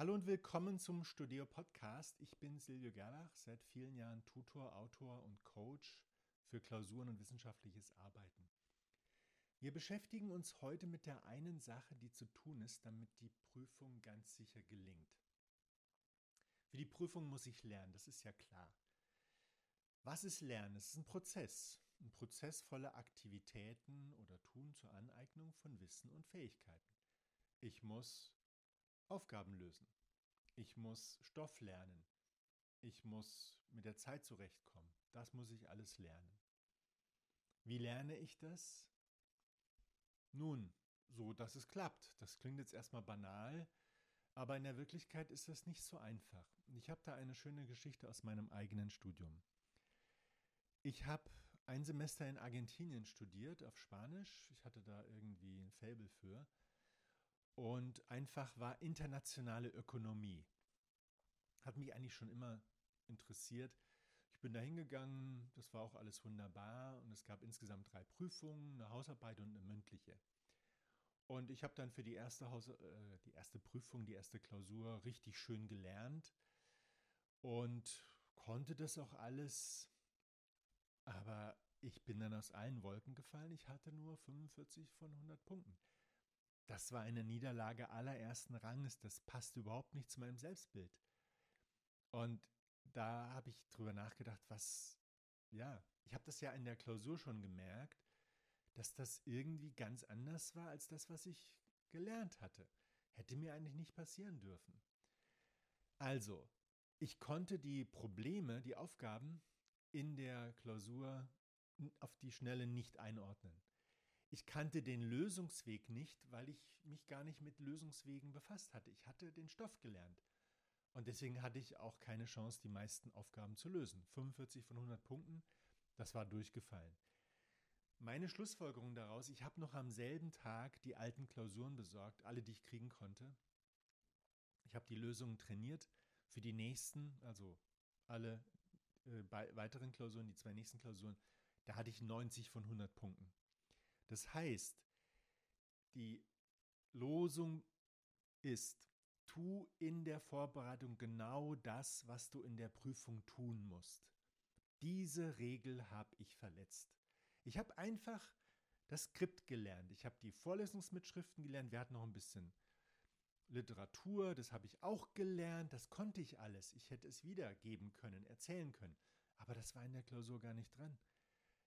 Hallo und willkommen zum Studio Podcast. Ich bin Silvio Gerlach, seit vielen Jahren Tutor, Autor und Coach für Klausuren und wissenschaftliches Arbeiten. Wir beschäftigen uns heute mit der einen Sache, die zu tun ist, damit die Prüfung ganz sicher gelingt. Für die Prüfung muss ich lernen, das ist ja klar. Was ist Lernen? Es ist ein Prozess, ein Prozess voller Aktivitäten oder Tun zur Aneignung von Wissen und Fähigkeiten. Ich muss Aufgaben lösen. Ich muss Stoff lernen. Ich muss mit der Zeit zurechtkommen. Das muss ich alles lernen. Wie lerne ich das? Nun, so dass es klappt. Das klingt jetzt erstmal banal, aber in der Wirklichkeit ist das nicht so einfach. Ich habe da eine schöne Geschichte aus meinem eigenen Studium. Ich habe ein Semester in Argentinien studiert auf Spanisch. Ich hatte da irgendwie ein Faible für. Und einfach war internationale Ökonomie. Hat mich eigentlich schon immer interessiert. Ich bin da hingegangen, das war auch alles wunderbar und es gab insgesamt drei Prüfungen, eine Hausarbeit und eine mündliche. Und ich habe dann für die erste, Haus äh, die erste Prüfung, die erste Klausur richtig schön gelernt und konnte das auch alles aber ich bin dann aus allen Wolken gefallen. Ich hatte nur 45 von 100 Punkten. Das war eine Niederlage allerersten Ranges. Das passt überhaupt nicht zu meinem Selbstbild. Und da habe ich drüber nachgedacht, was, ja, ich habe das ja in der Klausur schon gemerkt, dass das irgendwie ganz anders war als das, was ich gelernt hatte. Hätte mir eigentlich nicht passieren dürfen. Also, ich konnte die Probleme, die Aufgaben in der Klausur auf die Schnelle nicht einordnen. Ich kannte den Lösungsweg nicht, weil ich mich gar nicht mit Lösungswegen befasst hatte. Ich hatte den Stoff gelernt. Und deswegen hatte ich auch keine Chance, die meisten Aufgaben zu lösen. 45 von 100 Punkten, das war durchgefallen. Meine Schlussfolgerung daraus, ich habe noch am selben Tag die alten Klausuren besorgt, alle, die ich kriegen konnte. Ich habe die Lösungen trainiert für die nächsten, also alle äh, weiteren Klausuren, die zwei nächsten Klausuren, da hatte ich 90 von 100 Punkten. Das heißt, die Losung ist, tu in der Vorbereitung genau das, was du in der Prüfung tun musst. Diese Regel habe ich verletzt. Ich habe einfach das Skript gelernt. Ich habe die Vorlesungsmitschriften gelernt. Wir hatten noch ein bisschen Literatur, das habe ich auch gelernt, das konnte ich alles. Ich hätte es wiedergeben können, erzählen können. Aber das war in der Klausur gar nicht dran.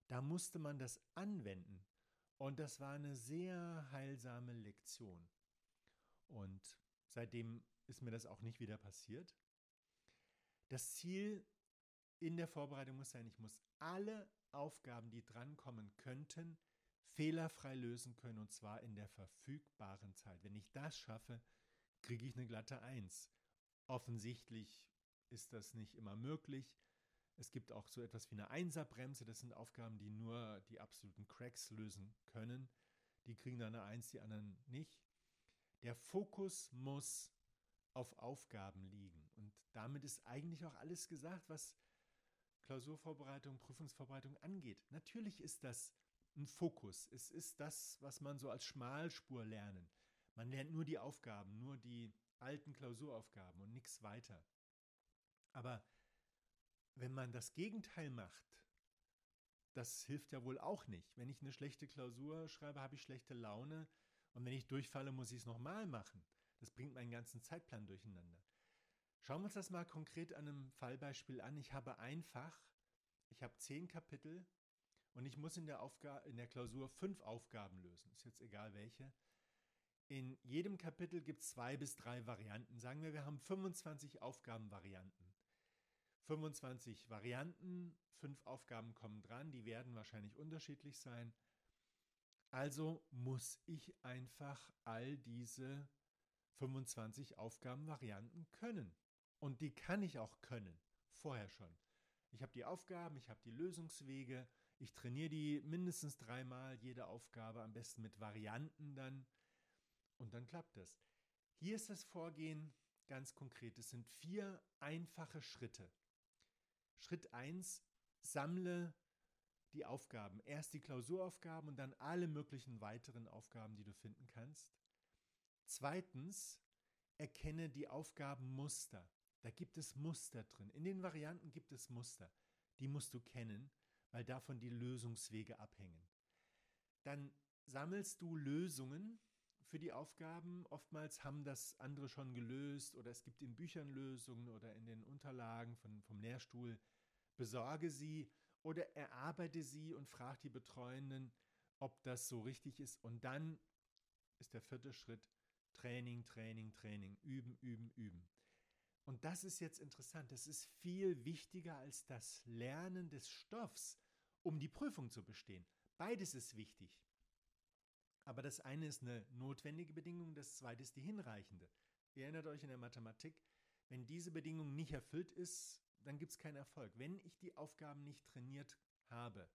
Da musste man das anwenden. Und das war eine sehr heilsame Lektion. Und seitdem ist mir das auch nicht wieder passiert. Das Ziel in der Vorbereitung muss sein, ich muss alle Aufgaben, die drankommen könnten, fehlerfrei lösen können und zwar in der verfügbaren Zeit. Wenn ich das schaffe, kriege ich eine glatte Eins. Offensichtlich ist das nicht immer möglich. Es gibt auch so etwas wie eine Einserbremse. Das sind Aufgaben, die nur die absoluten Cracks lösen können. Die kriegen dann eine Eins, die anderen nicht. Der Fokus muss auf Aufgaben liegen. Und damit ist eigentlich auch alles gesagt, was Klausurvorbereitung, Prüfungsvorbereitung angeht. Natürlich ist das ein Fokus. Es ist das, was man so als Schmalspur lernen. Man lernt nur die Aufgaben, nur die alten Klausuraufgaben und nichts weiter. Aber wenn man das Gegenteil macht, das hilft ja wohl auch nicht. Wenn ich eine schlechte Klausur schreibe, habe ich schlechte Laune und wenn ich durchfalle, muss ich es nochmal machen. Das bringt meinen ganzen Zeitplan durcheinander. Schauen wir uns das mal konkret an einem Fallbeispiel an. Ich habe einfach, ich habe zehn Kapitel und ich muss in der, Aufga in der Klausur fünf Aufgaben lösen. Ist jetzt egal welche. In jedem Kapitel gibt es zwei bis drei Varianten. Sagen wir, wir haben 25 Aufgabenvarianten. 25 Varianten, fünf Aufgaben kommen dran, die werden wahrscheinlich unterschiedlich sein. Also muss ich einfach all diese 25 Aufgabenvarianten können. Und die kann ich auch können, vorher schon. Ich habe die Aufgaben, ich habe die Lösungswege, ich trainiere die mindestens dreimal, jede Aufgabe, am besten mit Varianten dann. Und dann klappt es. Hier ist das Vorgehen ganz konkret. Es sind vier einfache Schritte. Schritt 1, sammle die Aufgaben. Erst die Klausuraufgaben und dann alle möglichen weiteren Aufgaben, die du finden kannst. Zweitens, erkenne die Aufgabenmuster. Da gibt es Muster drin. In den Varianten gibt es Muster. Die musst du kennen, weil davon die Lösungswege abhängen. Dann sammelst du Lösungen für die Aufgaben. Oftmals haben das andere schon gelöst oder es gibt in Büchern Lösungen oder in den Unterlagen von, vom Lehrstuhl. Besorge sie oder erarbeite sie und frag die Betreuenden, ob das so richtig ist. Und dann ist der vierte Schritt Training, Training, Training, üben, üben, üben. Und das ist jetzt interessant. Das ist viel wichtiger als das Lernen des Stoffs, um die Prüfung zu bestehen. Beides ist wichtig. Aber das eine ist eine notwendige Bedingung, das zweite ist die hinreichende. Ihr erinnert euch in der Mathematik, wenn diese Bedingung nicht erfüllt ist, dann gibt es keinen Erfolg. Wenn ich die Aufgaben nicht trainiert habe,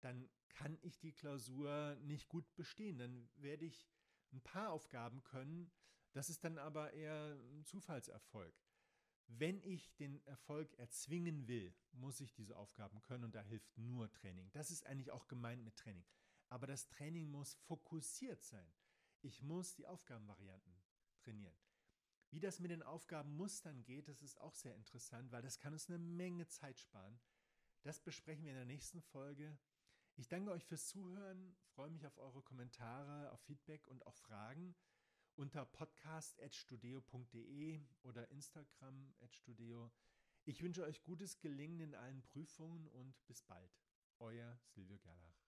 dann kann ich die Klausur nicht gut bestehen. Dann werde ich ein paar Aufgaben können, das ist dann aber eher ein Zufallserfolg. Wenn ich den Erfolg erzwingen will, muss ich diese Aufgaben können und da hilft nur Training. Das ist eigentlich auch gemeint mit Training. Aber das Training muss fokussiert sein. Ich muss die Aufgabenvarianten trainieren. Wie das mit den Aufgabenmustern geht, das ist auch sehr interessant, weil das kann uns eine Menge Zeit sparen. Das besprechen wir in der nächsten Folge. Ich danke euch fürs Zuhören, freue mich auf eure Kommentare, auf Feedback und auch Fragen unter podcast.studio.de oder Instagram.studio. Ich wünsche euch gutes Gelingen in allen Prüfungen und bis bald. Euer Silvio Gerlach.